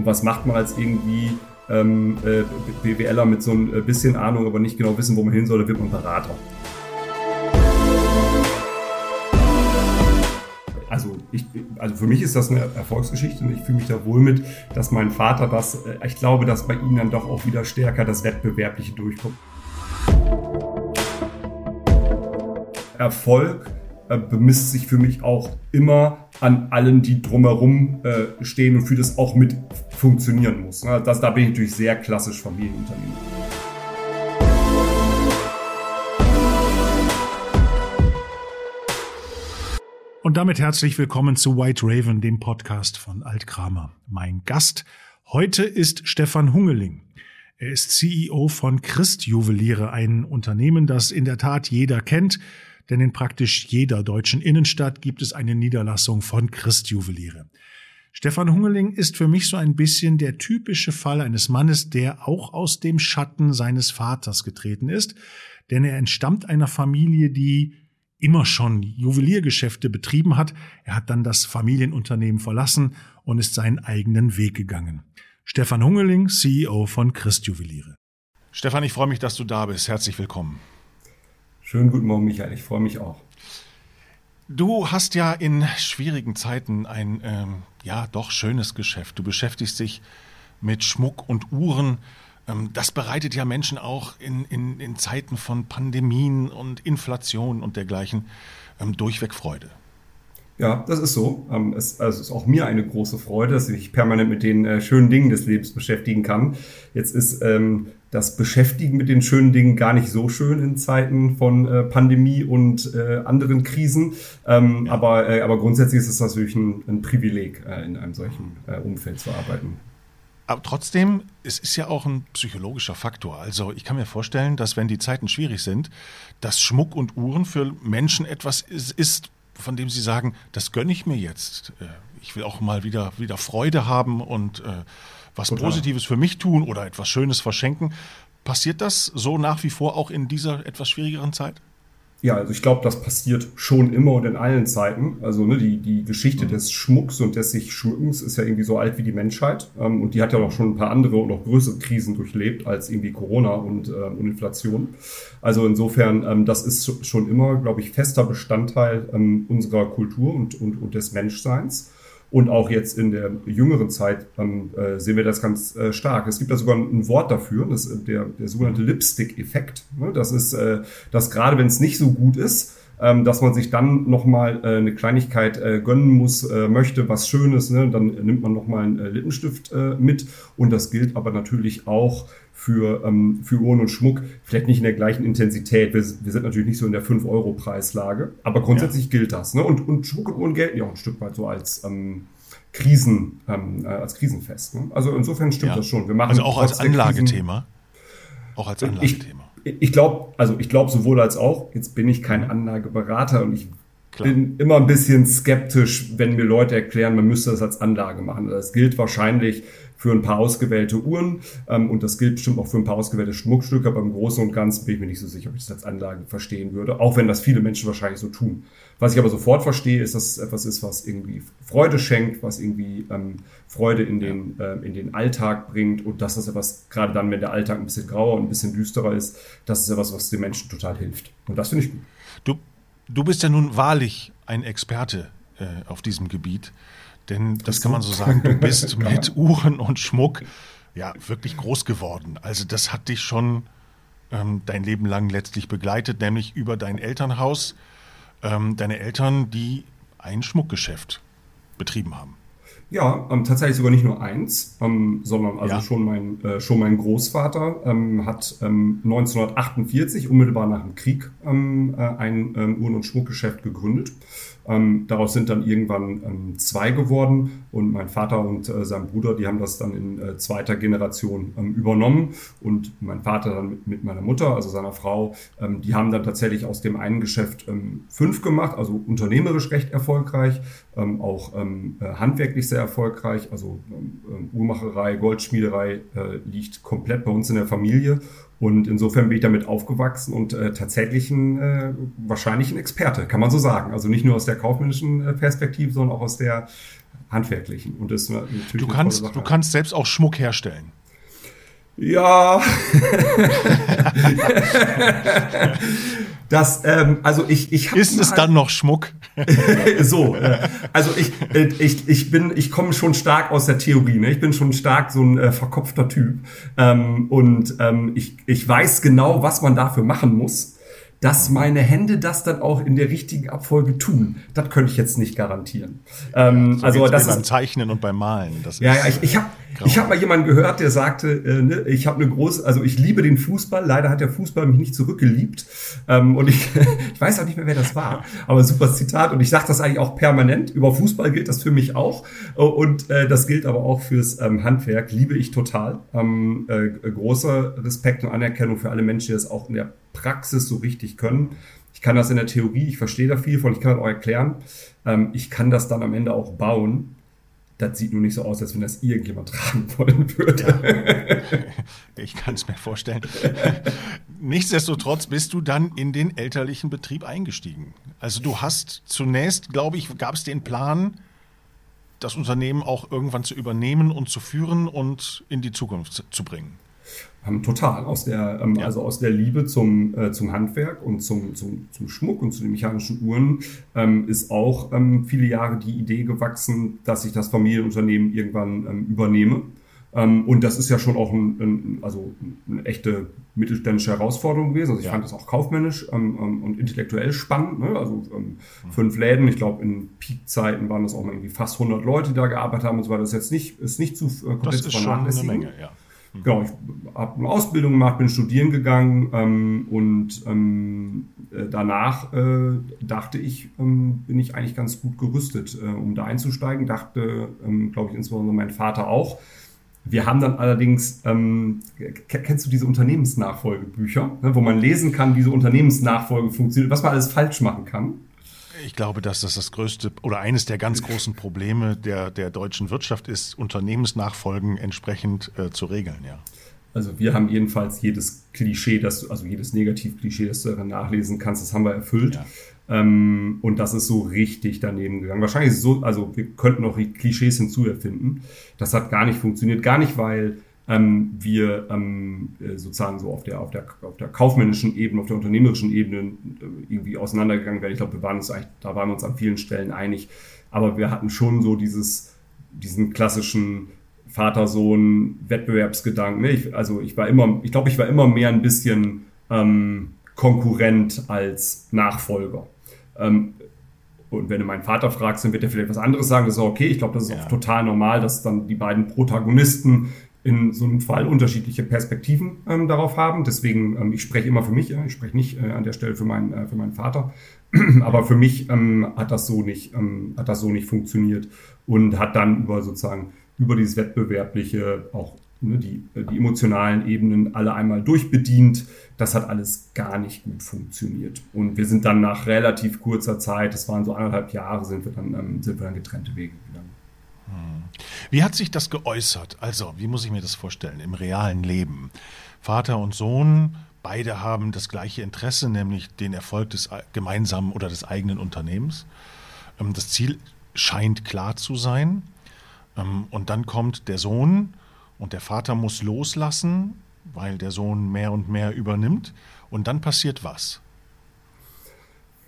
Und was macht man als irgendwie ähm, äh, BWLer mit so ein bisschen Ahnung, aber nicht genau wissen, wo man hin soll, da wird man Berater. Also, ich, also für mich ist das eine Erfolgsgeschichte und ich fühle mich da wohl mit, dass mein Vater das, äh, ich glaube, dass bei ihm dann doch auch wieder stärker das Wettbewerbliche durchkommt. Erfolg äh, bemisst sich für mich auch immer an allen, die drumherum äh, stehen und für das auch mit funktionieren muss. Das, da bin ich natürlich sehr klassisch Familienunternehmen. Und damit herzlich willkommen zu White Raven, dem Podcast von Alt Kramer. Mein Gast heute ist Stefan Hungeling. Er ist CEO von Christ Juweliere, ein Unternehmen, das in der Tat jeder kennt, denn in praktisch jeder deutschen Innenstadt gibt es eine Niederlassung von Christ Juweliere. Stefan Hungeling ist für mich so ein bisschen der typische Fall eines Mannes, der auch aus dem Schatten seines Vaters getreten ist, denn er entstammt einer Familie, die immer schon Juweliergeschäfte betrieben hat. Er hat dann das Familienunternehmen verlassen und ist seinen eigenen Weg gegangen. Stefan Hungeling, CEO von Christ Juweliere. Stefan, ich freue mich, dass du da bist. Herzlich willkommen. Schönen guten Morgen, Michael. Ich freue mich auch. Du hast ja in schwierigen Zeiten ein ähm, ja doch schönes Geschäft. Du beschäftigst dich mit Schmuck und Uhren. Ähm, das bereitet ja Menschen auch in, in, in Zeiten von Pandemien und Inflation und dergleichen ähm, durchweg Freude. Ja, das ist so. Ähm, es, also ist auch mir eine große Freude, dass ich mich permanent mit den äh, schönen Dingen des Lebens beschäftigen kann. Jetzt ist ähm, das Beschäftigen mit den schönen Dingen gar nicht so schön in Zeiten von äh, Pandemie und äh, anderen Krisen. Ähm, ja. aber, äh, aber grundsätzlich ist es natürlich ein, ein Privileg, äh, in einem solchen äh, Umfeld zu arbeiten. Aber trotzdem, es ist ja auch ein psychologischer Faktor. Also ich kann mir vorstellen, dass wenn die Zeiten schwierig sind, dass Schmuck und Uhren für Menschen etwas ist, ist von dem sie sagen, das gönne ich mir jetzt. Ich will auch mal wieder, wieder Freude haben und äh, was Total. Positives für mich tun oder etwas Schönes verschenken. Passiert das so nach wie vor auch in dieser etwas schwierigeren Zeit? Ja, also ich glaube, das passiert schon immer und in allen Zeiten. Also ne, die, die Geschichte mhm. des Schmucks und des sich Schmückens ist ja irgendwie so alt wie die Menschheit. Ähm, und die hat ja auch schon ein paar andere und noch größere Krisen durchlebt als irgendwie Corona und, äh, und Inflation. Also insofern, ähm, das ist schon immer, glaube ich, fester Bestandteil ähm, unserer Kultur und, und, und des Menschseins. Und auch jetzt in der jüngeren Zeit ähm, äh, sehen wir das ganz äh, stark. Es gibt da sogar ein, Wort dafür, das ist der, der sogenannte Lipstick-Effekt. Ne? Das ist, äh, dass gerade wenn es nicht so gut ist, ähm, dass man sich dann nochmal äh, eine Kleinigkeit äh, gönnen muss, äh, möchte, was Schönes, ne? dann nimmt man nochmal einen äh, Lippenstift äh, mit. Und das gilt aber natürlich auch für, ähm, für Uhren und Schmuck, vielleicht nicht in der gleichen Intensität. Wir, wir sind natürlich nicht so in der 5-Euro-Preislage, aber grundsätzlich ja. gilt das. Ne? Und, und Schmuck und Uhren gelten ja auch ein Stück weit so als ähm, Krisen, ähm, äh, als Krisenfest. Ne? Also insofern stimmt ja. das schon. Wir machen also auch als Anlagethema. Auch als Anlagethema. Ich, glaube, also ich glaube sowohl als auch. Jetzt bin ich kein. Anlageberater und ich Klar. bin immer ein bisschen skeptisch, wenn mir Leute erklären, man müsste das als Anlage machen. Das gilt wahrscheinlich für ein paar ausgewählte Uhren ähm, und das gilt bestimmt auch für ein paar ausgewählte Schmuckstücke, aber im Großen und Ganzen bin ich mir nicht so sicher, ob ich das als Anlage verstehen würde, auch wenn das viele Menschen wahrscheinlich so tun. Was ich aber sofort verstehe, ist, dass es etwas ist, was irgendwie Freude schenkt, was irgendwie ähm, Freude in den, äh, in den Alltag bringt und dass das etwas, gerade dann, wenn der Alltag ein bisschen grauer und ein bisschen düsterer ist, das ist etwas, was den Menschen total hilft. Und das finde ich gut. Du, bist ja nun wahrlich ein Experte äh, auf diesem Gebiet. Denn das kann man so sagen, du bist mit Uhren und Schmuck ja wirklich groß geworden. Also das hat dich schon ähm, dein Leben lang letztlich begleitet, nämlich über dein Elternhaus. Ähm, deine Eltern, die ein Schmuckgeschäft betrieben haben. Ja, ähm, tatsächlich sogar nicht nur eins, ähm, sondern also ja. schon mein äh, schon mein Großvater ähm, hat 1948 ähm, unmittelbar nach dem Krieg ähm, äh, ein ähm, Uhren- und Schmuckgeschäft gegründet ähm, daraus sind dann irgendwann ähm, zwei geworden und mein Vater und äh, sein Bruder, die haben das dann in äh, zweiter Generation ähm, übernommen und mein Vater dann mit, mit meiner Mutter, also seiner Frau, ähm, die haben dann tatsächlich aus dem einen Geschäft ähm, fünf gemacht, also unternehmerisch recht erfolgreich, ähm, auch äh, handwerklich sehr erfolgreich, also Uhrmacherei, Goldschmiederei äh, liegt komplett bei uns in der Familie und insofern bin ich damit aufgewachsen und äh, tatsächlich ein, äh, wahrscheinlich ein Experte, kann man so sagen. Also nicht nur aus der kaufmännischen äh, Perspektive, sondern auch aus der Handwerklichen. Und das natürlich du kannst, du kannst selbst auch Schmuck herstellen. Ja. das, ähm, also ich, ich Ist es dann noch Schmuck? so, äh, also ich, äh, ich, ich bin, ich komme schon stark aus der Theorie. Ne? Ich bin schon stark so ein äh, verkopfter Typ ähm, und ähm, ich, ich weiß genau, was man dafür machen muss dass meine Hände das dann auch in der richtigen Abfolge tun. Das könnte ich jetzt nicht garantieren. Ähm, so also das ist beim Zeichnen und beim Malen. Das ja, ja, ich, ich habe ich hab mal jemanden gehört, der sagte, äh, ne, ich habe eine große, also ich liebe den Fußball. Leider hat der Fußball mich nicht zurückgeliebt ähm, und ich, ich weiß auch nicht mehr, wer das war. Aber super Zitat und ich sage das eigentlich auch permanent. Über Fußball gilt das für mich auch und äh, das gilt aber auch fürs ähm, Handwerk. Liebe ich total. Ähm, äh, großer Respekt und Anerkennung für alle Menschen, die das auch in der Praxis so richtig können. Ich kann das in der Theorie, ich verstehe da viel von, ich kann das auch erklären. Ähm, ich kann das dann am Ende auch bauen. Das sieht nur nicht so aus, als wenn das irgendjemand tragen wollen würde. Ja. Ich kann es mir vorstellen. Nichtsdestotrotz bist du dann in den elterlichen Betrieb eingestiegen. Also du hast zunächst, glaube ich, gab es den Plan, das Unternehmen auch irgendwann zu übernehmen und zu führen und in die Zukunft zu bringen. Ähm, total, aus der, ähm, ja. also aus der Liebe zum, äh, zum Handwerk und zum, zum, zum Schmuck und zu den mechanischen Uhren ähm, ist auch ähm, viele Jahre die Idee gewachsen, dass ich das Familienunternehmen irgendwann ähm, übernehme. Ähm, und das ist ja schon auch ein, ein, also eine echte mittelständische Herausforderung gewesen. Also ich ja. fand das auch kaufmännisch und intellektuell spannend. Ne? Also mhm. fünf Läden, ich glaube in Peakzeiten waren das auch mal irgendwie fast 100 Leute, die da gearbeitet haben und so weiter. Das ist jetzt nicht, ist nicht zu äh, komplett Das ist schon eine Menge, ja. Genau, ich habe eine Ausbildung gemacht, bin studieren gegangen ähm, und ähm, äh, danach äh, dachte ich, ähm, bin ich eigentlich ganz gut gerüstet, äh, um da einzusteigen. Dachte, ähm, glaube ich, insbesondere mein Vater auch. Wir haben dann allerdings, ähm, kennst du diese Unternehmensnachfolgebücher, ne, wo man lesen kann, wie so Unternehmensnachfolge funktioniert, was man alles falsch machen kann? Ich glaube, dass das das größte oder eines der ganz großen Probleme der, der deutschen Wirtschaft ist, Unternehmensnachfolgen entsprechend äh, zu regeln, ja. Also wir haben jedenfalls jedes Klischee, das du, also jedes Negativklischee, das du darin nachlesen kannst, das haben wir erfüllt. Ja. Ähm, und das ist so richtig daneben gegangen. Wahrscheinlich ist es so, also wir könnten auch Klischees hinzuerfinden. Das hat gar nicht funktioniert. Gar nicht, weil ähm, wir ähm, äh, sozusagen so auf der, auf, der, auf der kaufmännischen Ebene, auf der unternehmerischen Ebene äh, irgendwie auseinandergegangen werden. Ich glaube, wir waren uns eigentlich, da waren wir uns an vielen Stellen einig. Aber wir hatten schon so dieses, diesen klassischen Vater-Sohn-Wettbewerbsgedanken. Ich, also ich war immer, ich glaube, ich war immer mehr ein bisschen ähm, Konkurrent als Nachfolger. Ähm, und wenn du meinen Vater fragst, dann wird er vielleicht was anderes sagen. Das ist auch okay. Ich glaube, das ist ja. auch total normal, dass dann die beiden Protagonisten in so einem Fall unterschiedliche Perspektiven ähm, darauf haben. Deswegen, ähm, ich spreche immer für mich, ja, ich spreche nicht äh, an der Stelle für, meinen äh, für meinen Vater. Aber für mich ähm, hat das so nicht, ähm, hat das so nicht funktioniert und hat dann über sozusagen über dieses Wettbewerbliche auch ne, die, die emotionalen Ebenen alle einmal durchbedient. Das hat alles gar nicht gut funktioniert. Und wir sind dann nach relativ kurzer Zeit, das waren so anderthalb Jahre, sind wir dann, ähm, sind wir dann getrennte Wege gegangen. Wie hat sich das geäußert? Also, wie muss ich mir das vorstellen im realen Leben? Vater und Sohn, beide haben das gleiche Interesse, nämlich den Erfolg des gemeinsamen oder des eigenen Unternehmens. Ähm, das Ziel scheint klar zu sein. Ähm, und dann kommt der Sohn und der Vater muss loslassen, weil der Sohn mehr und mehr übernimmt. Und dann passiert was?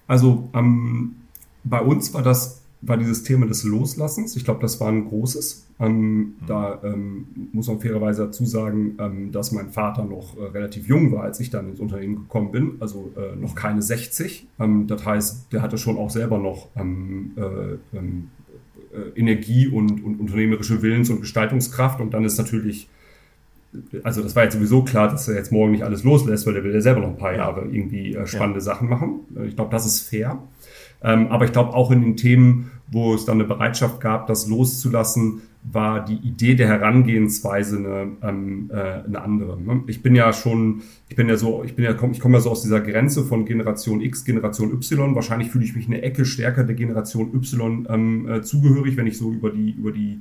Also ähm, bei uns war das war dieses Thema des Loslassens. Ich glaube, das war ein großes. Ähm, mhm. Da ähm, muss man fairerweise dazu sagen, ähm, dass mein Vater noch äh, relativ jung war, als ich dann ins Unternehmen gekommen bin, also äh, noch keine 60. Ähm, das heißt, der hatte schon auch selber noch ähm, äh, ähm, äh, Energie und, und unternehmerische Willens- und Gestaltungskraft. Und dann ist natürlich also das war jetzt sowieso klar, dass er jetzt morgen nicht alles loslässt, weil er will ja selber noch ein paar Jahre irgendwie äh, spannende ja. Sachen machen. Äh, ich glaube, das ist fair. Ähm, aber ich glaube auch in den Themen, wo es dann eine Bereitschaft gab, das loszulassen, war die Idee der Herangehensweise eine, ähm, äh, eine andere. Ne? Ich bin ja schon, ich bin ja so, ich bin ja, ich komme ja so aus dieser Grenze von Generation X, Generation Y. Wahrscheinlich fühle ich mich eine Ecke stärker der Generation Y ähm, äh, zugehörig, wenn ich so über die, über die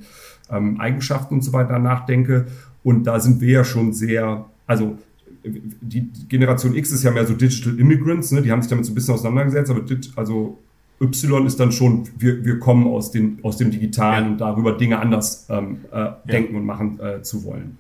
ähm, Eigenschaften und so weiter nachdenke. Und da sind wir ja schon sehr, also die Generation X ist ja mehr so Digital Immigrants, ne? die haben sich damit so ein bisschen auseinandergesetzt, aber also Y ist dann schon, wir, wir kommen aus dem, aus dem Digitalen ja. und darüber Dinge anders ähm, äh, ja. denken und machen äh, zu wollen.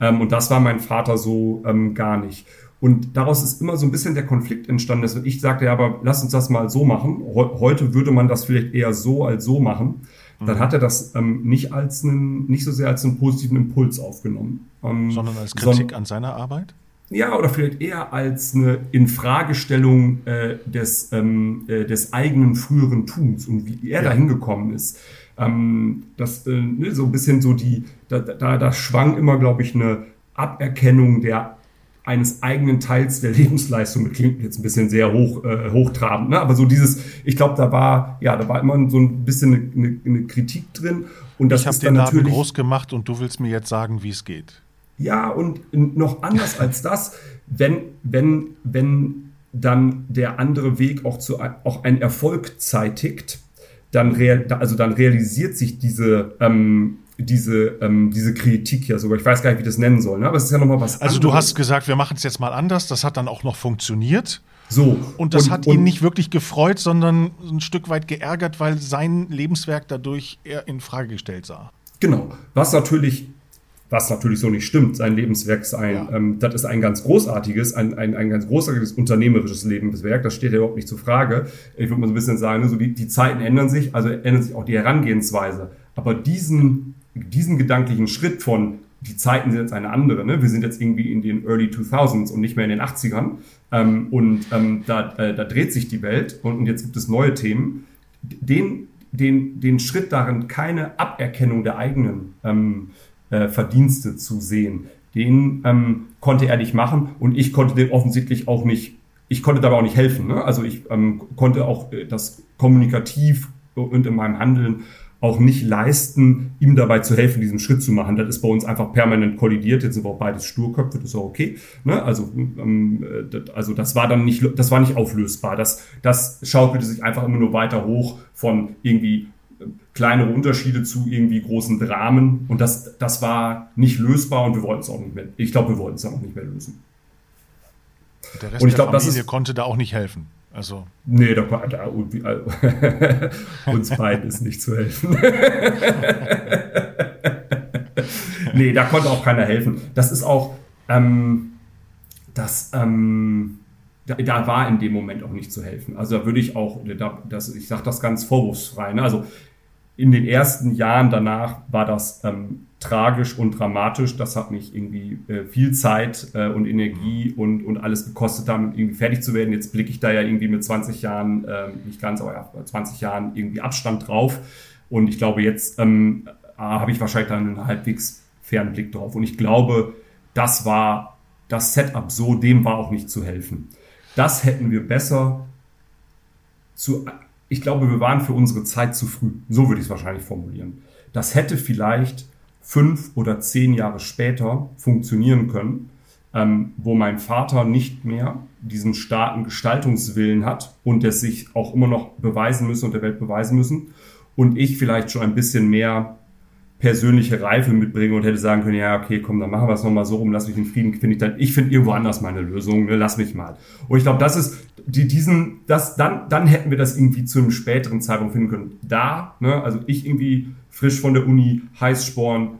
Ähm, und das war mein Vater so ähm, gar nicht. Und daraus ist immer so ein bisschen der Konflikt entstanden. Dass ich sagte, ja, aber lass uns das mal so machen. Heute würde man das vielleicht eher so als so machen. Dann mhm. hat er das ähm, nicht als einen, nicht so sehr als einen positiven Impuls aufgenommen. Ähm, Sondern als Kritik so, an seiner Arbeit? Ja, oder vielleicht eher als eine Infragestellung äh, des, ähm, äh, des eigenen früheren Tuns und wie er ja. da hingekommen ist. Ähm, das, äh, ne, so ein bisschen so die, da, da, da schwang immer, glaube ich, eine Aberkennung der eines eigenen Teils der Lebensleistung. Das klingt jetzt ein bisschen sehr hoch, äh, hochtrabend, ne? aber so dieses, ich glaube, da war, ja, da war immer so ein bisschen eine, eine, eine Kritik drin. Und das ich habe den Laden groß gemacht und du willst mir jetzt sagen, wie es geht. Ja, und noch anders als das, wenn, wenn, wenn dann der andere Weg auch zu auch ein Erfolg zeitigt, dann, real, also dann realisiert sich diese, ähm, diese, ähm, diese Kritik ja sogar. Ich weiß gar nicht, wie ich das nennen soll, ne? aber es ist ja nochmal was Also anderes. du hast gesagt, wir machen es jetzt mal anders. Das hat dann auch noch funktioniert. So. Und das und, hat ihn nicht wirklich gefreut, sondern ein Stück weit geärgert, weil sein Lebenswerk dadurch eher in Frage gestellt sah. Genau. Was natürlich was natürlich so nicht stimmt. Sein Lebenswerk ist ein, ja. ähm, das ist ein ganz großartiges, ein, ein, ein ganz großartiges unternehmerisches Lebenswerk. Das steht ja überhaupt nicht zur Frage. Ich würde mal so ein bisschen sagen, so die, die Zeiten ändern sich, also ändert sich auch die Herangehensweise. Aber diesen, diesen gedanklichen Schritt von, die Zeiten sind jetzt eine andere, ne? wir sind jetzt irgendwie in den Early 2000s und nicht mehr in den 80ern ähm, und ähm, da, äh, da dreht sich die Welt und, und jetzt gibt es neue Themen. Den, den, den Schritt darin, keine Aberkennung der eigenen ähm, äh, Verdienste zu sehen. Den ähm, konnte er nicht machen und ich konnte dem offensichtlich auch nicht, ich konnte dabei auch nicht helfen. Ne? Also ich ähm, konnte auch äh, das kommunikativ und in meinem Handeln auch nicht leisten, ihm dabei zu helfen, diesen Schritt zu machen. Das ist bei uns einfach permanent kollidiert. Jetzt sind wir auch beides Sturköpfe, das ist auch okay. Ne? Also, ähm, das, also das war dann nicht, das war nicht auflösbar. Das, das schaukelte sich einfach immer nur weiter hoch von irgendwie kleinere Unterschiede zu irgendwie großen Dramen. Und das, das war nicht lösbar und wir wollten es auch nicht mehr. Ich glaube, wir wollten es auch nicht mehr lösen. Der Rest und ich glaube, das ist, konnte da auch nicht helfen. Also. Nee, da, da uns beiden ist nicht zu helfen. nee, da konnte auch keiner helfen. Das ist auch, ähm, das, ähm, da, da, war in dem Moment auch nicht zu helfen. Also da würde ich auch, da, das, ich sage das ganz vorwurfsfrei. Ne? Also in den ersten Jahren danach war das ähm, tragisch und dramatisch. Das hat mich irgendwie äh, viel Zeit äh, und Energie und, und alles gekostet, damit irgendwie fertig zu werden. Jetzt blicke ich da ja irgendwie mit 20 Jahren, äh, nicht ganz, aber ja, 20 Jahren irgendwie Abstand drauf. Und ich glaube, jetzt ähm, habe ich wahrscheinlich dann einen halbwegs fairen Blick drauf. Und ich glaube, das war das Setup so, dem war auch nicht zu helfen. Das hätten wir besser zu, ich glaube, wir waren für unsere Zeit zu früh. So würde ich es wahrscheinlich formulieren. Das hätte vielleicht fünf oder zehn Jahre später funktionieren können, ähm, wo mein Vater nicht mehr diesen starken Gestaltungswillen hat und es sich auch immer noch beweisen müsse und der Welt beweisen müssen und ich vielleicht schon ein bisschen mehr persönliche Reife mitbringe und hätte sagen können, ja, okay, komm, dann machen wir es nochmal so rum, lass mich in Frieden, finde ich dann, ich finde irgendwo anders meine Lösung, ne, lass mich mal. Und ich glaube, das ist, die, diesen, das, dann, dann hätten wir das irgendwie zu einem späteren Zeitpunkt finden können. Da, ne, also ich irgendwie frisch von der Uni, Heißsporn,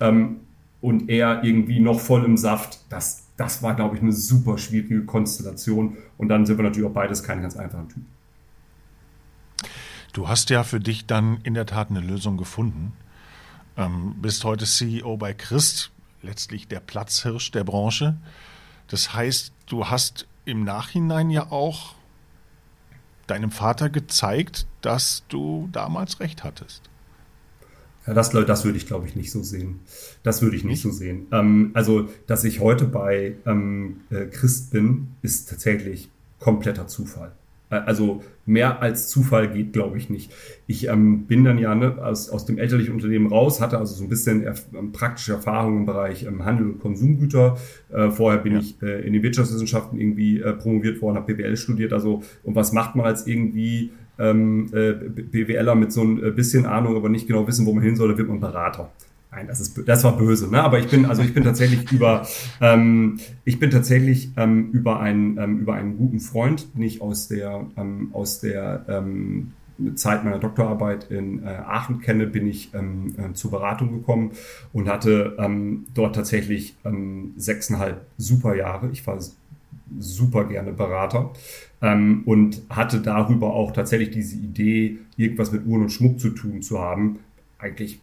ähm, und er irgendwie noch voll im Saft, das, das war, glaube ich, eine super schwierige Konstellation. Und dann sind wir natürlich auch beides keine ganz einfachen Typen. Du hast ja für dich dann in der Tat eine Lösung gefunden. Ähm, bist heute CEO bei Christ, letztlich der Platzhirsch der Branche. Das heißt, du hast im Nachhinein ja auch deinem Vater gezeigt, dass du damals recht hattest. Ja, das, das würde ich, glaube ich, nicht so sehen. Das würde ich nicht, nicht? so sehen. Ähm, also, dass ich heute bei ähm, äh, Christ bin, ist tatsächlich kompletter Zufall. Äh, also mehr als Zufall geht, glaube ich, nicht. Ich ähm, bin dann ja ne, aus, aus dem elterlichen Unternehmen raus, hatte also so ein bisschen erf ähm, praktische Erfahrung im Bereich ähm, Handel und Konsumgüter. Äh, vorher bin ja. ich äh, in den Wirtschaftswissenschaften irgendwie äh, promoviert worden, habe BWL studiert. Also und was macht man als irgendwie ähm, äh, BWLer mit so ein äh, bisschen Ahnung, aber nicht genau wissen, wo man hin soll, da wird man Berater Nein, das ist das war böse, ne? Aber ich bin also ich bin tatsächlich über ähm, ich bin tatsächlich ähm, über einen ähm, über einen guten Freund, den ich aus der ähm, aus der ähm, Zeit meiner Doktorarbeit in äh, Aachen kenne, bin ich ähm, äh, zur Beratung gekommen und hatte ähm, dort tatsächlich ähm, sechseinhalb super Jahre. Ich war super gerne Berater ähm, und hatte darüber auch tatsächlich diese Idee, irgendwas mit Uhren und Schmuck zu tun zu haben, eigentlich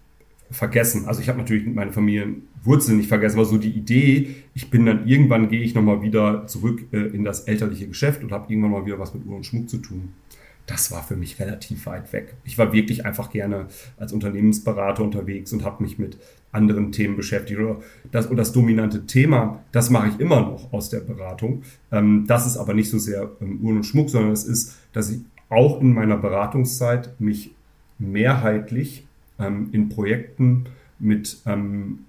vergessen. Also ich habe natürlich meine Familienwurzeln nicht vergessen, aber so die Idee, ich bin dann irgendwann gehe ich nochmal wieder zurück äh, in das elterliche Geschäft und habe irgendwann mal wieder was mit Uhren und Schmuck zu tun. Das war für mich relativ weit weg. Ich war wirklich einfach gerne als Unternehmensberater unterwegs und habe mich mit anderen Themen beschäftigt. Oder das, und das dominante Thema, das mache ich immer noch aus der Beratung. Ähm, das ist aber nicht so sehr ähm, Uhren und Schmuck, sondern es ist, dass ich auch in meiner Beratungszeit mich mehrheitlich ähm, in Projekten mit ähm,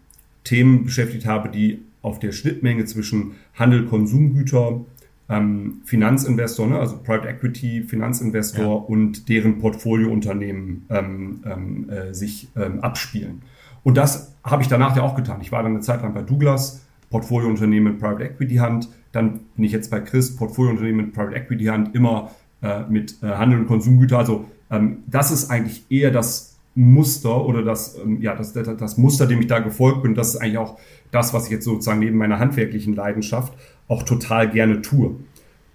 Themen beschäftigt habe, die auf der Schnittmenge zwischen Handel, Konsumgüter, ähm, Finanzinvestor, ne, also Private Equity, Finanzinvestor ja. und deren Portfoliounternehmen ähm, ähm, äh, sich ähm, abspielen. Und das habe ich danach ja auch getan. Ich war dann eine Zeit lang bei Douglas, Portfoliounternehmen mit Private Equity Hand. Dann bin ich jetzt bei Chris, Portfoliounternehmen mit Private Equity Hand, immer äh, mit äh, Handel und Konsumgüter. Also ähm, das ist eigentlich eher das Muster oder das, ähm, ja, das, das, das Muster, dem ich da gefolgt bin. Das ist eigentlich auch das, was ich jetzt sozusagen neben meiner handwerklichen Leidenschaft auch total gerne tue.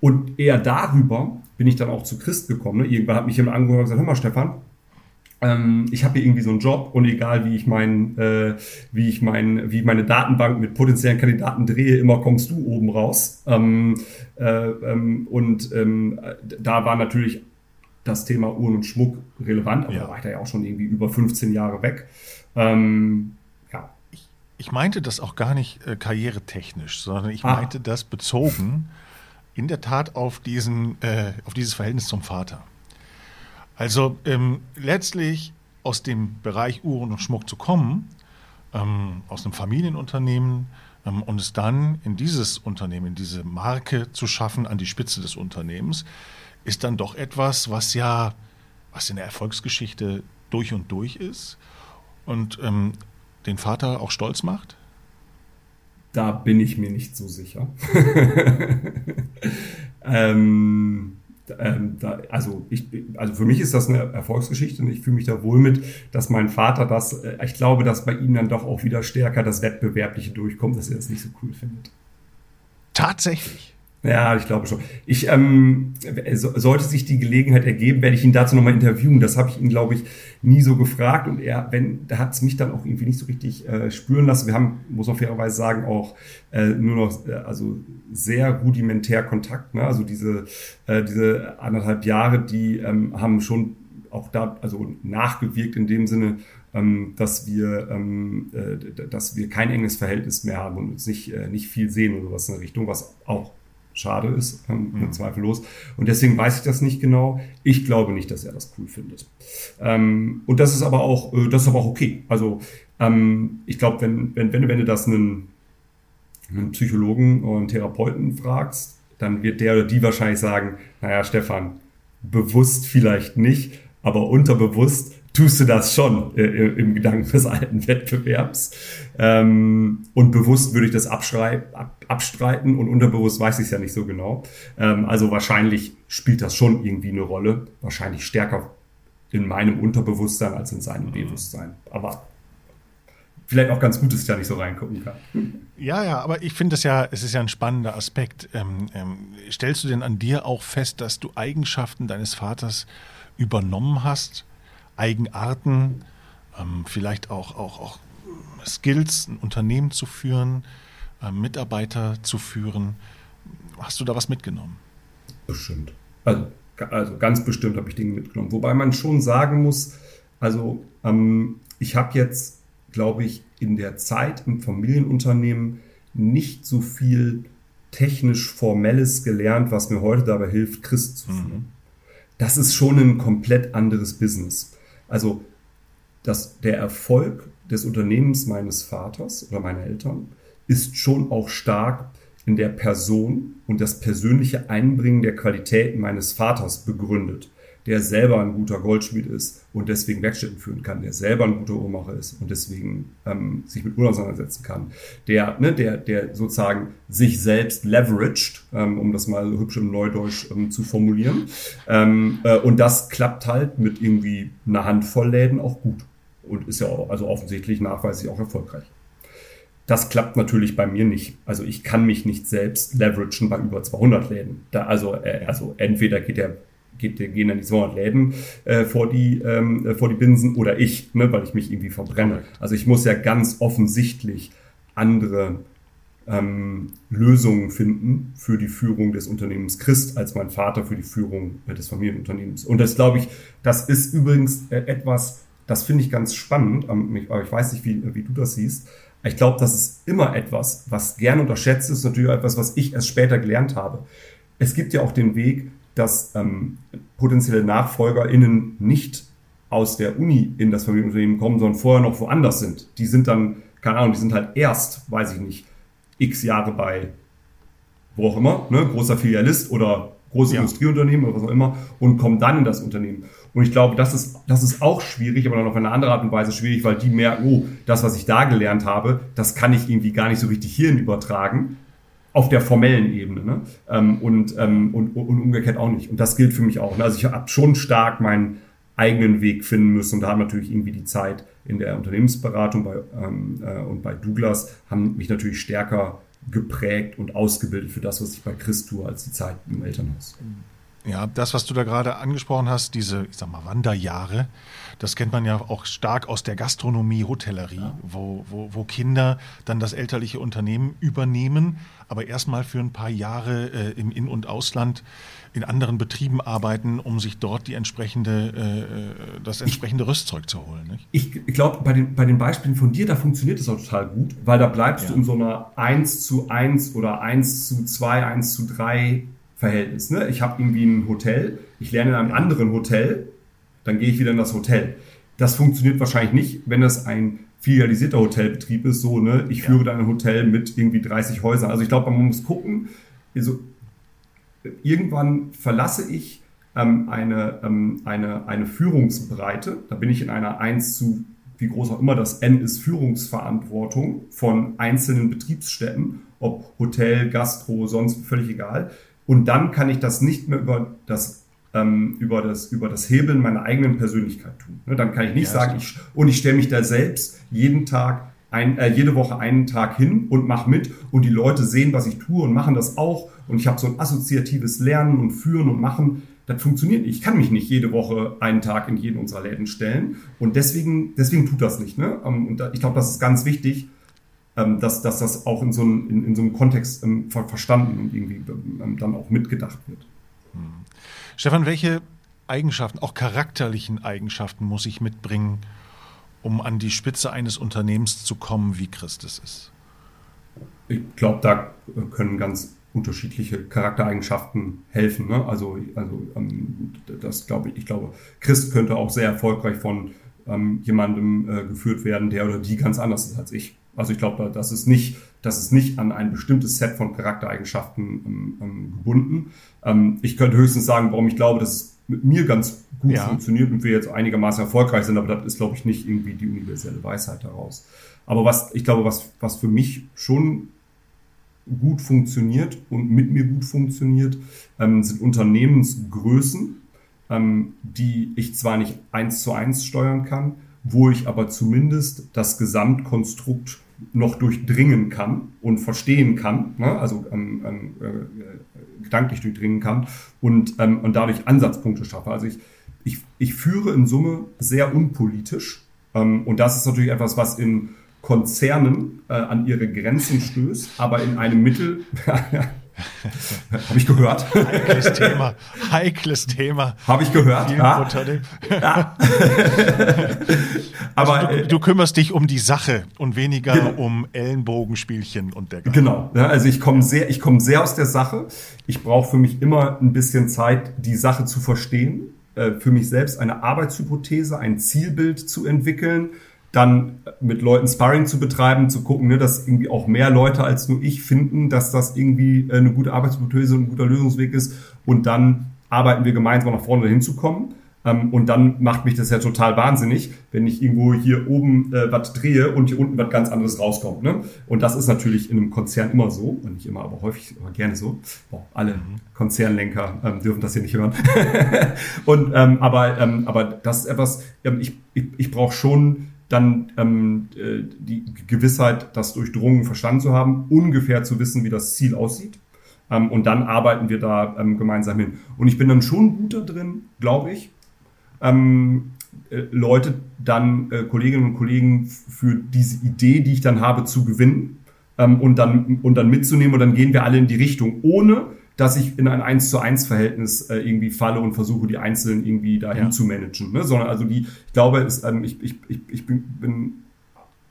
Und eher darüber bin ich dann auch zu Christ gekommen. Ne? Irgendwann hat mich jemand angehört und gesagt, hör mal, Stefan, ähm, ich habe hier irgendwie so einen Job und egal wie ich mein, äh, wie ich mein, wie meine Datenbank mit potenziellen Kandidaten drehe, immer kommst du oben raus. Ähm, äh, ähm, und ähm, da war natürlich das Thema Uhren und Schmuck relevant, aber ja. da war ich da ja auch schon irgendwie über 15 Jahre weg. Ähm, ja. Ich, ich, meinte das auch gar nicht äh, karrieretechnisch, sondern ich ah. meinte das bezogen in der Tat auf, diesen, äh, auf dieses Verhältnis zum Vater. Also ähm, letztlich aus dem Bereich Uhren und Schmuck zu kommen, ähm, aus einem Familienunternehmen ähm, und es dann in dieses Unternehmen, in diese Marke zu schaffen, an die Spitze des Unternehmens, ist dann doch etwas, was ja, was in der Erfolgsgeschichte durch und durch ist und ähm, den Vater auch stolz macht? Da bin ich mir nicht so sicher. ähm, ähm, da, also, ich, also für mich ist das eine Erfolgsgeschichte und ich fühle mich da wohl mit, dass mein Vater das, äh, ich glaube, dass bei ihm dann doch auch wieder stärker das Wettbewerbliche durchkommt, dass er das nicht so cool findet. Tatsächlich. Ja, ich glaube schon. Ich ähm, sollte sich die Gelegenheit ergeben, werde ich ihn dazu nochmal interviewen. Das habe ich ihn, glaube ich, nie so gefragt. Und er, wenn, da hat es mich dann auch irgendwie nicht so richtig äh, spüren lassen. Wir haben, muss man fairerweise sagen, auch äh, nur noch äh, also sehr rudimentär Kontakt. Ne? Also diese, äh, diese anderthalb Jahre, die ähm, haben schon auch da also nachgewirkt in dem Sinne, ähm, dass wir ähm, äh, dass wir kein enges Verhältnis mehr haben und uns nicht äh, nicht viel sehen oder sowas in der Richtung, was auch schade ist, ähm, mhm. zweifellos. Und deswegen weiß ich das nicht genau. Ich glaube nicht, dass er das cool findet. Ähm, und das ist aber auch, äh, das ist aber auch okay. Also ähm, ich glaube, wenn, wenn, wenn, wenn du das einen, einen Psychologen oder einen Therapeuten fragst, dann wird der oder die wahrscheinlich sagen, naja, Stefan, bewusst vielleicht nicht, aber unterbewusst tust du das schon äh, im Gedanken des alten Wettbewerbs. Ähm, und bewusst würde ich das abschrei ab, abstreiten und unterbewusst weiß ich es ja nicht so genau. Ähm, also wahrscheinlich spielt das schon irgendwie eine Rolle. Wahrscheinlich stärker in meinem Unterbewusstsein als in seinem mhm. Bewusstsein. Aber vielleicht auch ganz gut, dass ich da nicht so reingucken kann. Ja, ja, aber ich finde es ja, es ist ja ein spannender Aspekt. Ähm, ähm, stellst du denn an dir auch fest, dass du Eigenschaften deines Vaters übernommen hast? Eigenarten, ähm, vielleicht auch, auch, auch Skills, ein Unternehmen zu führen, äh, Mitarbeiter zu führen. Hast du da was mitgenommen? Bestimmt. Also, also ganz bestimmt habe ich Dinge mitgenommen. Wobei man schon sagen muss, also ähm, ich habe jetzt, glaube ich, in der Zeit im Familienunternehmen nicht so viel technisch Formelles gelernt, was mir heute dabei hilft, Christ zu führen. Mhm. Das ist schon ein komplett anderes Business. Also dass der Erfolg des Unternehmens meines Vaters oder meiner Eltern ist schon auch stark in der Person und das persönliche Einbringen der Qualitäten meines Vaters begründet. Der selber ein guter Goldschmied ist und deswegen Werkstätten führen kann, der selber ein guter Uhrmacher ist und deswegen ähm, sich mit Uhren auseinandersetzen kann, der, ne, der, der sozusagen sich selbst leveraged, ähm, um das mal hübsch im Neudeutsch ähm, zu formulieren. Ähm, äh, und das klappt halt mit irgendwie einer Handvoll Läden auch gut und ist ja auch, also offensichtlich nachweislich auch erfolgreich. Das klappt natürlich bei mir nicht. Also ich kann mich nicht selbst leveragen bei über 200 Läden. Da, also, äh, also entweder geht der geht, gehen dann die 200 Läden äh, vor, die, ähm, äh, vor die Binsen oder ich, ne, weil ich mich irgendwie verbrenne. Also ich muss ja ganz offensichtlich andere ähm, Lösungen finden für die Führung des Unternehmens Christ als mein Vater für die Führung äh, des Familienunternehmens. Und das glaube ich, das ist übrigens äh, etwas, das finde ich ganz spannend, ähm, aber ich weiß nicht, wie, wie du das siehst. Ich glaube, das ist immer etwas, was gern unterschätzt ist, natürlich etwas, was ich erst später gelernt habe. Es gibt ja auch den Weg, dass ähm, potenzielle NachfolgerInnen nicht aus der Uni in das Familienunternehmen kommen, sondern vorher noch woanders sind. Die sind dann, keine Ahnung, die sind halt erst, weiß ich nicht, x Jahre bei wo auch immer, ne, großer Filialist oder großes ja. Industrieunternehmen oder was auch immer und kommen dann in das Unternehmen. Und ich glaube, das ist, das ist auch schwierig, aber dann auf eine andere Art und Weise schwierig, weil die merken, oh, das, was ich da gelernt habe, das kann ich irgendwie gar nicht so richtig hierhin übertragen auf der formellen Ebene ne? Ähm, und, ähm, und, und umgekehrt auch nicht. Und das gilt für mich auch. Ne? Also ich habe schon stark meinen eigenen Weg finden müssen und da haben natürlich irgendwie die Zeit in der Unternehmensberatung bei, ähm, äh, und bei Douglas haben mich natürlich stärker geprägt und ausgebildet für das, was ich bei Chris tue, als die Zeit im Elternhaus. Ja, das, was du da gerade angesprochen hast, diese, ich sag mal, Wanderjahre, das kennt man ja auch stark aus der Gastronomie, Hotellerie, ja. wo, wo, wo Kinder dann das elterliche Unternehmen übernehmen, aber erstmal für ein paar Jahre äh, im In- und Ausland in anderen Betrieben arbeiten, um sich dort die entsprechende, äh, äh das entsprechende ich, Rüstzeug zu holen. Nicht? Ich, ich glaube, bei den, bei den Beispielen von dir, da funktioniert das auch total gut, weil da bleibst ja. du in so einer 1 zu 1 oder 1 zu 2, 1 zu 3 Verhältnis. Ne? Ich habe irgendwie ein Hotel, ich lerne in einem anderen Hotel, dann gehe ich wieder in das Hotel. Das funktioniert wahrscheinlich nicht, wenn das ein filialisierter Hotelbetrieb ist, so, ne, ich führe dann ein Hotel mit irgendwie 30 Häusern. Also ich glaube, man muss gucken, also irgendwann verlasse ich ähm, eine, ähm, eine, eine Führungsbreite, da bin ich in einer 1 zu, wie groß auch immer das N ist, Führungsverantwortung von einzelnen Betriebsstätten, ob Hotel, Gastro, sonst völlig egal. Und dann kann ich das nicht mehr über das ähm, über das über das Hebeln meiner eigenen Persönlichkeit tun. Ne, dann kann ich nicht ja, sagen, ich, und ich stelle mich da selbst jeden Tag ein, äh, jede Woche einen Tag hin und mache mit und die Leute sehen, was ich tue und machen das auch und ich habe so ein assoziatives Lernen und Führen und Machen. Das funktioniert nicht. Ich kann mich nicht jede Woche einen Tag in jeden unserer Läden stellen und deswegen deswegen tut das nicht. Ne? Ähm, und ich glaube, das ist ganz wichtig, ähm, dass, dass das auch in so einem, in, in so einem Kontext ähm, verstanden und irgendwie ähm, dann auch mitgedacht wird. Hm. Stefan, welche Eigenschaften, auch charakterlichen Eigenschaften muss ich mitbringen, um an die Spitze eines Unternehmens zu kommen, wie Christus ist? Ich glaube, da können ganz unterschiedliche Charaktereigenschaften helfen. Ne? Also, also ähm, das glaube ich, ich glaube, Christ könnte auch sehr erfolgreich von ähm, jemandem äh, geführt werden, der oder die ganz anders ist als ich. Also ich glaube, das ist nicht, das ist nicht an ein bestimmtes Set von Charaktereigenschaften ähm, ähm, gebunden. Ähm, ich könnte höchstens sagen, warum ich glaube, dass es mit mir ganz gut ja. funktioniert und wir jetzt einigermaßen erfolgreich sind, aber das ist, glaube ich, nicht irgendwie die universelle Weisheit daraus. Aber was, ich glaube, was, was für mich schon gut funktioniert und mit mir gut funktioniert, ähm, sind Unternehmensgrößen, ähm, die ich zwar nicht eins zu eins steuern kann, wo ich aber zumindest das Gesamtkonstrukt noch durchdringen kann und verstehen kann, ne? also ähm, ähm, äh, gedanklich durchdringen kann und, ähm, und dadurch Ansatzpunkte schaffe. Also ich, ich, ich führe in Summe sehr unpolitisch ähm, und das ist natürlich etwas, was in Konzernen äh, an ihre Grenzen stößt, aber in einem Mittel, Habe ich gehört. Heikles Thema. Heikles Thema. Habe ich gehört. Ja. ja. Aber also du, du, kümmerst dich um die Sache und weniger genau. um Ellenbogenspielchen und der Genau. Ja, also ich komme sehr, ich komme sehr aus der Sache. Ich brauche für mich immer ein bisschen Zeit, die Sache zu verstehen, äh, für mich selbst eine Arbeitshypothese, ein Zielbild zu entwickeln dann mit Leuten Sparring zu betreiben, zu gucken, ne, dass irgendwie auch mehr Leute als nur ich finden, dass das irgendwie äh, eine gute Arbeitshypothese und ein guter Lösungsweg ist und dann arbeiten wir gemeinsam nach vorne hinzukommen. Ähm, und dann macht mich das ja total wahnsinnig, wenn ich irgendwo hier oben äh, was drehe und hier unten was ganz anderes rauskommt. Ne? Und das ist natürlich in einem Konzern immer so, und nicht immer, aber häufig, aber gerne so. Boah, alle mhm. Konzernlenker ähm, dürfen das hier nicht hören. und ähm, aber, ähm, aber das ist etwas, ähm, ich, ich, ich brauche schon dann ähm, äh, die Gewissheit, das durchdrungen verstanden zu haben, ungefähr zu wissen, wie das Ziel aussieht. Ähm, und dann arbeiten wir da ähm, gemeinsam hin. Und ich bin dann schon gut da drin, glaube ich, ähm, äh, Leute dann, äh, Kolleginnen und Kollegen für diese Idee, die ich dann habe, zu gewinnen ähm, und, dann, und dann mitzunehmen und dann gehen wir alle in die Richtung, ohne dass ich in ein 1 zu 1 Verhältnis äh, irgendwie falle und versuche, die Einzelnen irgendwie dahin ja. zu managen. Ne? Sondern also die, ich glaube, es, ähm, ich, ich, ich, ich bin, bin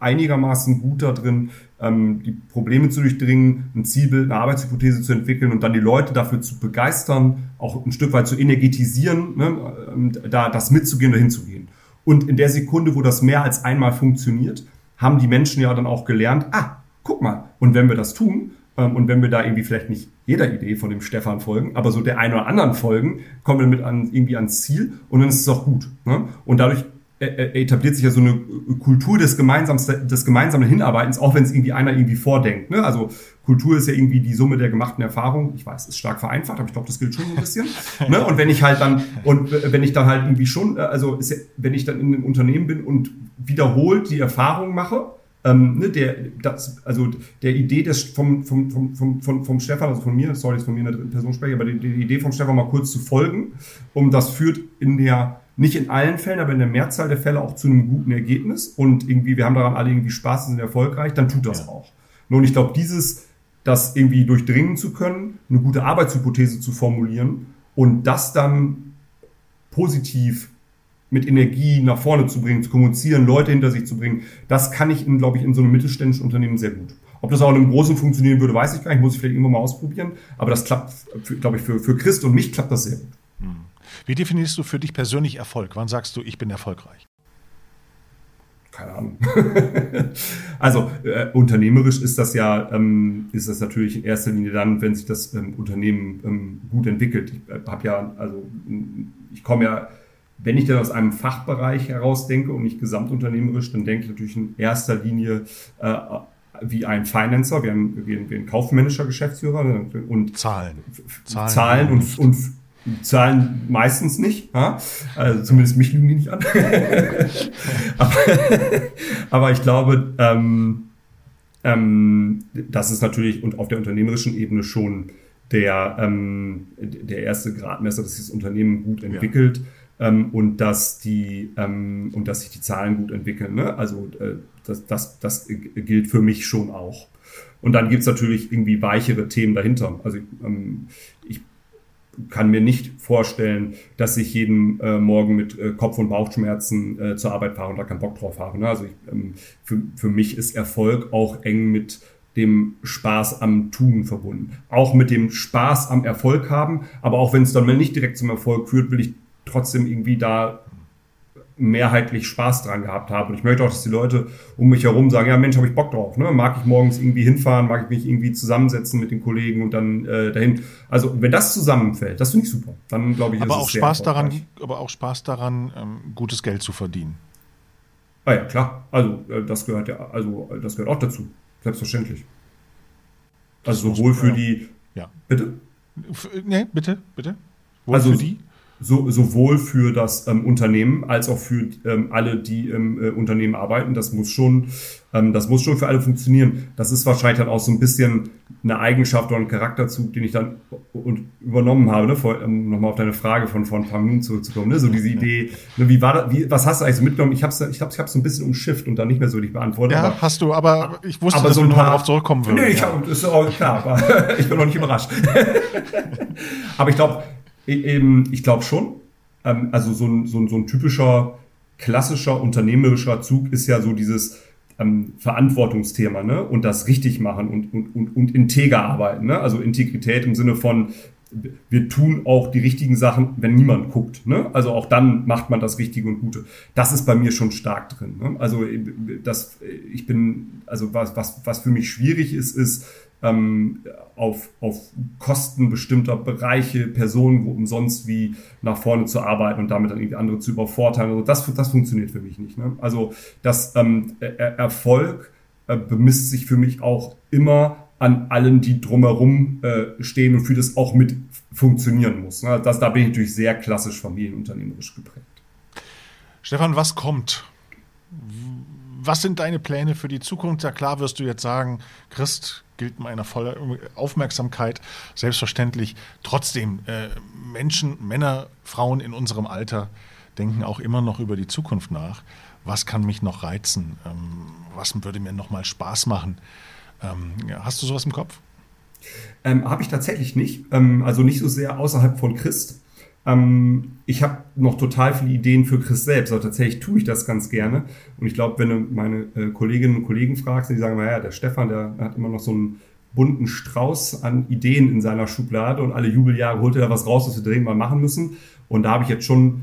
einigermaßen gut da drin, ähm, die Probleme zu durchdringen, ein Zielbild, eine Arbeitshypothese zu entwickeln und dann die Leute dafür zu begeistern, auch ein Stück weit zu energetisieren, ne, ähm, da das mitzugehen oder hinzugehen. Und in der Sekunde, wo das mehr als einmal funktioniert, haben die Menschen ja dann auch gelernt, ah, guck mal, und wenn wir das tun, ähm, und wenn wir da irgendwie vielleicht nicht jeder Idee von dem Stefan folgen, aber so der einen oder anderen folgen, kommen wir mit an, irgendwie ans Ziel und dann ist es auch gut. Ne? Und dadurch etabliert sich ja so eine Kultur des gemeinsamen, des gemeinsamen Hinarbeitens, auch wenn es irgendwie einer irgendwie vordenkt. Ne? Also Kultur ist ja irgendwie die Summe der gemachten Erfahrungen. Ich weiß, ist stark vereinfacht, aber ich glaube, das gilt schon ein bisschen. ne? Und wenn ich halt dann, und wenn ich dann halt irgendwie schon, äh, also ja, wenn ich dann in einem Unternehmen bin und wiederholt die Erfahrung mache, ähm, ne, der, das, also der Idee des, vom, vom, vom, vom, vom, vom Stefan, also von mir, sorry, ist von mir eine Person spreche, aber die, die Idee vom Stefan mal kurz zu folgen, um das führt in der nicht in allen Fällen, aber in der Mehrzahl der Fälle auch zu einem guten Ergebnis und irgendwie, wir haben daran alle irgendwie Spaß und sind erfolgreich, dann tut das ja. auch. Nun, ich glaube, dieses, das irgendwie durchdringen zu können, eine gute Arbeitshypothese zu formulieren und das dann positiv mit Energie nach vorne zu bringen, zu kommunizieren, Leute hinter sich zu bringen, das kann ich, glaube ich, in so einem mittelständischen Unternehmen sehr gut. Ob das auch in einem großen funktionieren würde, weiß ich gar nicht, muss ich vielleicht irgendwann mal ausprobieren. Aber das klappt, glaube ich, für, für Christ und mich klappt das sehr gut. Hm. Wie definierst du für dich persönlich Erfolg? Wann sagst du, ich bin erfolgreich? Keine Ahnung. also äh, unternehmerisch ist das ja, ähm, ist das natürlich in erster Linie dann, wenn sich das ähm, Unternehmen ähm, gut entwickelt. Ich äh, habe ja, also ich komme ja, wenn ich dann aus einem Fachbereich heraus denke und nicht gesamtunternehmerisch, dann denke ich natürlich in erster Linie äh, wie ein Financer, wie ein, wie ein, wie ein kaufmännischer Geschäftsführer und Zahlen, Zahlen, Zahlen und, und Zahlen meistens nicht. Ja? Also zumindest mich lügen die nicht an. aber, aber, ich glaube, ähm, ähm, das ist natürlich und auf der unternehmerischen Ebene schon der, ähm, der erste Gradmesser, dass sich das Unternehmen gut entwickelt ja. Ähm, und dass die ähm, und dass sich die Zahlen gut entwickeln. Ne? Also äh, das, das, das gilt für mich schon auch. Und dann gibt's natürlich irgendwie weichere Themen dahinter. Also ähm, ich kann mir nicht vorstellen, dass ich jeden äh, Morgen mit äh, Kopf- und Bauchschmerzen äh, zur Arbeit fahre und da keinen Bock drauf habe. Ne? Also ich, ähm, für, für mich ist Erfolg auch eng mit dem Spaß am Tun verbunden. Auch mit dem Spaß am Erfolg haben, aber auch wenn es dann mal nicht direkt zum Erfolg führt, will ich trotzdem irgendwie da mehrheitlich Spaß dran gehabt habe. Und ich möchte auch, dass die Leute um mich herum sagen, ja Mensch, habe ich Bock drauf. Ne? Mag ich morgens irgendwie hinfahren, mag ich mich irgendwie zusammensetzen mit den Kollegen und dann äh, dahin. Also wenn das zusammenfällt, das finde ich super. Dann glaube ich, aber ist auch Spaß daran, aber auch Spaß daran, ähm, gutes Geld zu verdienen. Ah ja, klar. Also äh, das gehört ja, also das gehört auch dazu. Selbstverständlich. Also sowohl für die. Ja. Bitte? Nee, bitte, bitte. Wohl also für die? So, sowohl für das ähm, Unternehmen als auch für ähm, alle, die im äh, Unternehmen arbeiten. Das muss schon, ähm, das muss schon für alle funktionieren. Das ist wahrscheinlich dann auch so ein bisschen eine Eigenschaft oder ein Charakterzug, den ich dann und übernommen habe. Ne? Vor, ähm, Nochmal auf deine Frage von vor ein paar Minuten zurückzukommen. Ne? So diese Idee, ne, wie war das, wie, was hast du eigentlich so mitgenommen? Ich habe es ich hab's, ich hab's so ein bisschen umschifft und dann nicht mehr so dich beantwortet. Ja, aber, hast du, aber ich wusste, aber dass so wir nochmal darauf zurückkommen würden. Nee, ich ja. hab, ist auch klar, aber ich bin noch nicht überrascht. aber ich glaube, ich glaube schon. Ähm, also so ein, so, ein, so ein typischer klassischer unternehmerischer Zug ist ja so dieses ähm, Verantwortungsthema ne? und das richtig machen und, und, und, und integer arbeiten. Ne? Also Integrität im Sinne von, wir tun auch die richtigen Sachen, wenn niemand guckt. Ne? Also auch dann macht man das Richtige und Gute. Das ist bei mir schon stark drin. Ne? Also das, ich bin, also was, was, was für mich schwierig ist, ist ähm, auf, auf Kosten bestimmter Bereiche, Personen wo umsonst wie nach vorne zu arbeiten und damit dann irgendwie andere zu übervorteilen. Also das, das funktioniert für mich nicht. Ne? Also das ähm, Erfolg äh, bemisst sich für mich auch immer an allen, die drumherum äh, stehen und für das auch mit funktionieren muss. Ne? Das, da bin ich natürlich sehr klassisch familienunternehmerisch geprägt. Stefan, was kommt? Was sind deine Pläne für die Zukunft? Ja klar wirst du jetzt sagen, Christ gilt meiner vollen Aufmerksamkeit, selbstverständlich. Trotzdem, äh, Menschen, Männer, Frauen in unserem Alter denken auch immer noch über die Zukunft nach. Was kann mich noch reizen? Ähm, was würde mir noch mal Spaß machen? Ähm, ja, hast du sowas im Kopf? Ähm, habe ich tatsächlich nicht. Ähm, also nicht so sehr außerhalb von Christ. Ähm, ich habe noch total viele Ideen für Chris selbst. Also tatsächlich tue ich das ganz gerne. Und ich glaube, wenn du meine äh, Kolleginnen und Kollegen fragst, die sagen, naja, der Stefan, der hat immer noch so einen bunten Strauß an Ideen in seiner Schublade und alle Jubeljahre holt er da was raus, was wir dringend mal machen müssen. Und da habe ich jetzt schon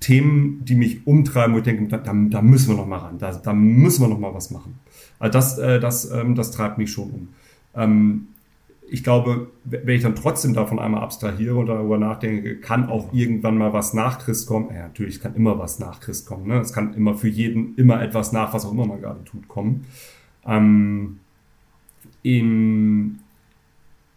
Themen, die mich umtreiben, wo ich denke, da, da müssen wir noch mal ran, da, da müssen wir noch mal was machen. Also das, äh, das, ähm, das treibt mich schon um. Ähm, ich glaube, wenn ich dann trotzdem davon einmal abstrahiere und darüber nachdenke, kann auch irgendwann mal was nach Christ kommen. Ja, natürlich kann immer was nach Christ kommen. Ne? Es kann immer für jeden immer etwas nach, was auch immer man gerade tut, kommen. Ähm, im,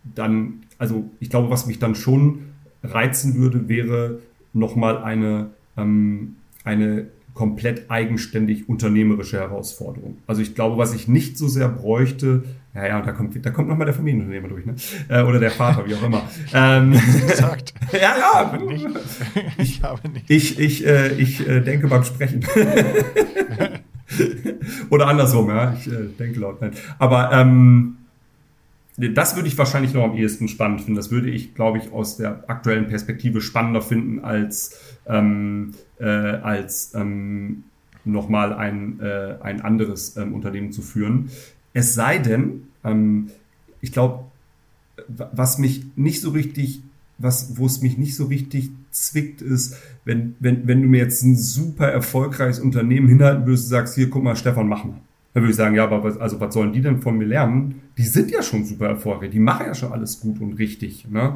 dann, also ich glaube, was mich dann schon reizen würde, wäre nochmal eine, ähm, eine komplett eigenständig unternehmerische Herausforderung. Also ich glaube, was ich nicht so sehr bräuchte, ja, ja, da kommt, da kommt nochmal der Familienunternehmer durch, ne? Äh, oder der Vater, wie auch immer. Ähm, gesagt. ja, ja. Nicht. Ich habe nicht. Ich, ich, äh, ich äh, denke beim Sprechen. oder andersrum, ja. Ich äh, denke laut. Nein. Aber ähm, das würde ich wahrscheinlich noch am ehesten spannend finden. Das würde ich, glaube ich, aus der aktuellen Perspektive spannender finden als, ähm, äh, als ähm, nochmal ein, ein anderes ähm, Unternehmen zu führen. Es sei denn, ähm, ich glaube, was mich nicht so richtig, was, wo es mich nicht so richtig zwickt, ist, wenn, wenn, wenn du mir jetzt ein super erfolgreiches Unternehmen hinhalten würdest und sagst, hier, guck mal, Stefan, mach mal. Dann würde ich sagen, ja, aber was, also was sollen die denn von mir lernen? Die sind ja schon super erfolgreich, die machen ja schon alles gut und richtig. Ne?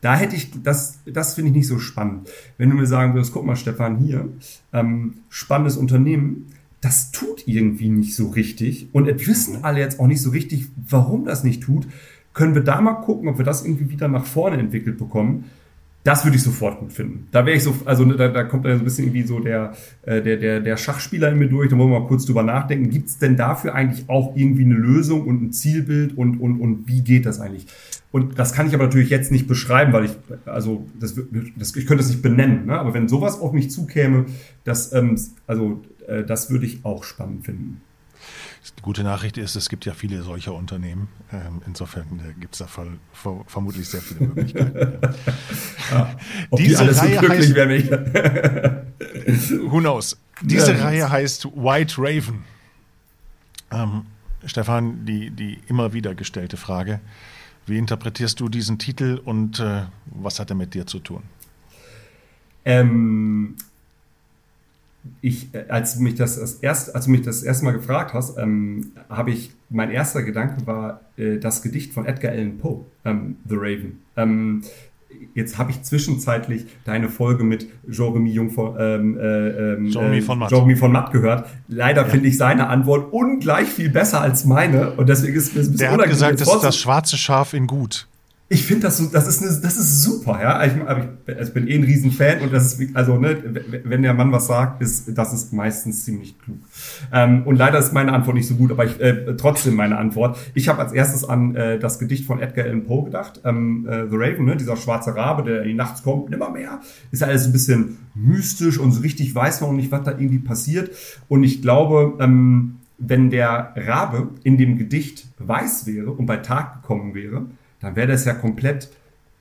Da hätte ich, das, das finde ich nicht so spannend. Wenn du mir sagen würdest, guck mal, Stefan, hier, ähm, spannendes Unternehmen, das tut irgendwie nicht so richtig. Und wissen alle jetzt auch nicht so richtig, warum das nicht tut. Können wir da mal gucken, ob wir das irgendwie wieder nach vorne entwickelt bekommen? Das würde ich sofort gut finden. Da wäre ich so, also ne, da, da kommt dann so ein bisschen irgendwie so der, äh, der, der, der Schachspieler in mir durch. Da wollen wir mal kurz drüber nachdenken. Gibt es denn dafür eigentlich auch irgendwie eine Lösung und ein Zielbild und, und, und wie geht das eigentlich? Und das kann ich aber natürlich jetzt nicht beschreiben, weil ich, also das, das ich könnte es nicht benennen. Ne? Aber wenn sowas auf mich zukäme, das, ähm, also das würde ich auch spannend finden. Die gute Nachricht ist, es gibt ja viele solcher Unternehmen. Ähm, insofern äh, gibt es da vermutlich sehr viele Möglichkeiten. ja. Ob Diese die alles Reihe so glücklich wäre, Who knows? Diese ja, Reihe heißt White Raven. Ähm, Stefan, die, die immer wieder gestellte Frage. Wie interpretierst du diesen Titel und äh, was hat er mit dir zu tun? Ähm, ich, äh, als mich das, das erst, als du mich das erste Mal gefragt hast, ähm, habe ich, mein erster Gedanke war äh, das Gedicht von Edgar Allan Poe, ähm, The Raven. Ähm, jetzt habe ich zwischenzeitlich deine Folge mit Jeremy Jung von, ähm, äh, ähm, Jeremy äh, von Matt. Jeremy von Matt gehört. Leider ja. finde ich seine Antwort ungleich viel besser als meine und deswegen ist es ein bisschen Der hat gesagt, das ist das schwarze Schaf in gut ich finde das so, das ist, eine, das ist super, ja. Ich, ich, also ich bin eh ein Riesenfan und das ist, also, ne, wenn der Mann was sagt, ist, das ist meistens ziemlich klug. Ähm, und leider ist meine Antwort nicht so gut, aber ich, äh, trotzdem meine Antwort. Ich habe als erstes an äh, das Gedicht von Edgar Allan Poe gedacht, ähm, äh, The Raven, ne, dieser schwarze Rabe, der in die Nachts kommt, nimmer mehr. Ist alles ein bisschen mystisch und so richtig weiß man noch nicht, was da irgendwie passiert. Und ich glaube, ähm, wenn der Rabe in dem Gedicht weiß wäre und bei Tag gekommen wäre, dann wäre das ja komplett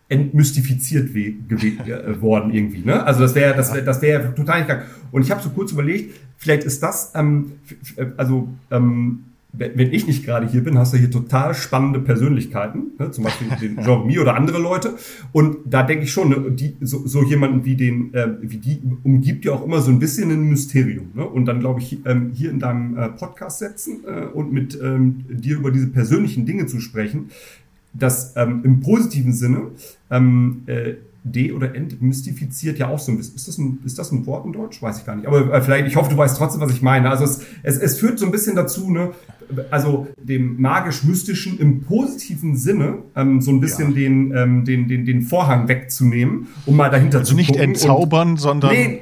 entmystifiziert äh, worden irgendwie. Ne? Also das wäre das wäre das wäre total nicht krank. Und ich habe so kurz überlegt, vielleicht ist das, ähm, äh, also ähm, wenn ich nicht gerade hier bin, hast du hier total spannende Persönlichkeiten, ne? zum Beispiel den Jean-Mi oder andere Leute. Und da denke ich schon, ne, die, so, so jemanden wie den, äh, wie die umgibt ja auch immer so ein bisschen ein Mysterium. Ne? Und dann glaube ich, ähm, hier in deinem äh, Podcast setzen äh, und mit ähm, dir über diese persönlichen Dinge zu sprechen, das ähm, im positiven Sinne ähm, äh, de- oder entmystifiziert ja auch so ein bisschen. Ist das ein, ist das ein Wort in Deutsch? Weiß ich gar nicht. Aber äh, vielleicht, ich hoffe, du weißt trotzdem, was ich meine. Also es, es, es führt so ein bisschen dazu, ne, also dem magisch-mystischen im positiven Sinne ähm, so ein bisschen ja. den, ähm, den, den, den Vorhang wegzunehmen, um mal dahinter also zu gucken. Also nicht entzaubern, sondern. Nee,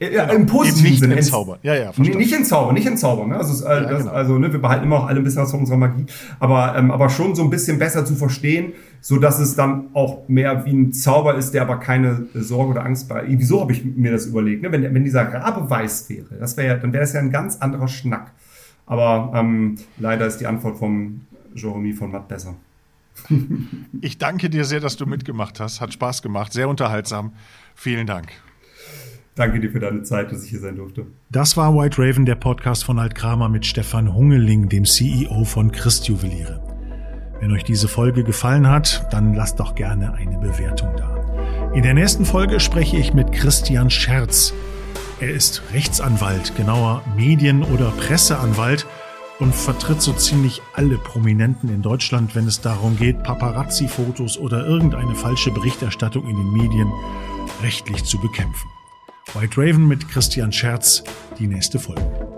ja, Im positiven nicht Sinne. Entzaubern. Ja, ja, verstanden. Nicht entzaubern, nicht entzaubern. Ne? Also, äh, ja, das, genau. also ne, wir behalten immer auch alle ein bisschen was von unserer Magie, aber, ähm, aber schon so ein bisschen besser zu verstehen, so dass es dann auch mehr wie ein Zauber ist, der aber keine Sorge oder Angst bei. Wieso habe ich mir das überlegt? Ne? Wenn, wenn dieser Rabe weiß wäre, das wäre, dann wäre das ja ein ganz anderer Schnack. Aber ähm, leider ist die Antwort vom Jeremy von Matt besser. ich danke dir sehr, dass du mitgemacht hast. Hat Spaß gemacht, sehr unterhaltsam. Vielen Dank. Danke dir für deine Zeit, dass ich hier sein durfte. Das war White Raven, der Podcast von Alt Kramer mit Stefan Hungeling, dem CEO von Christ Juweliere. Wenn euch diese Folge gefallen hat, dann lasst doch gerne eine Bewertung da. In der nächsten Folge spreche ich mit Christian Scherz. Er ist Rechtsanwalt, genauer Medien- oder Presseanwalt und vertritt so ziemlich alle Prominenten in Deutschland, wenn es darum geht, Paparazzi-Fotos oder irgendeine falsche Berichterstattung in den Medien rechtlich zu bekämpfen. White Raven mit Christian Scherz, die nächste Folge.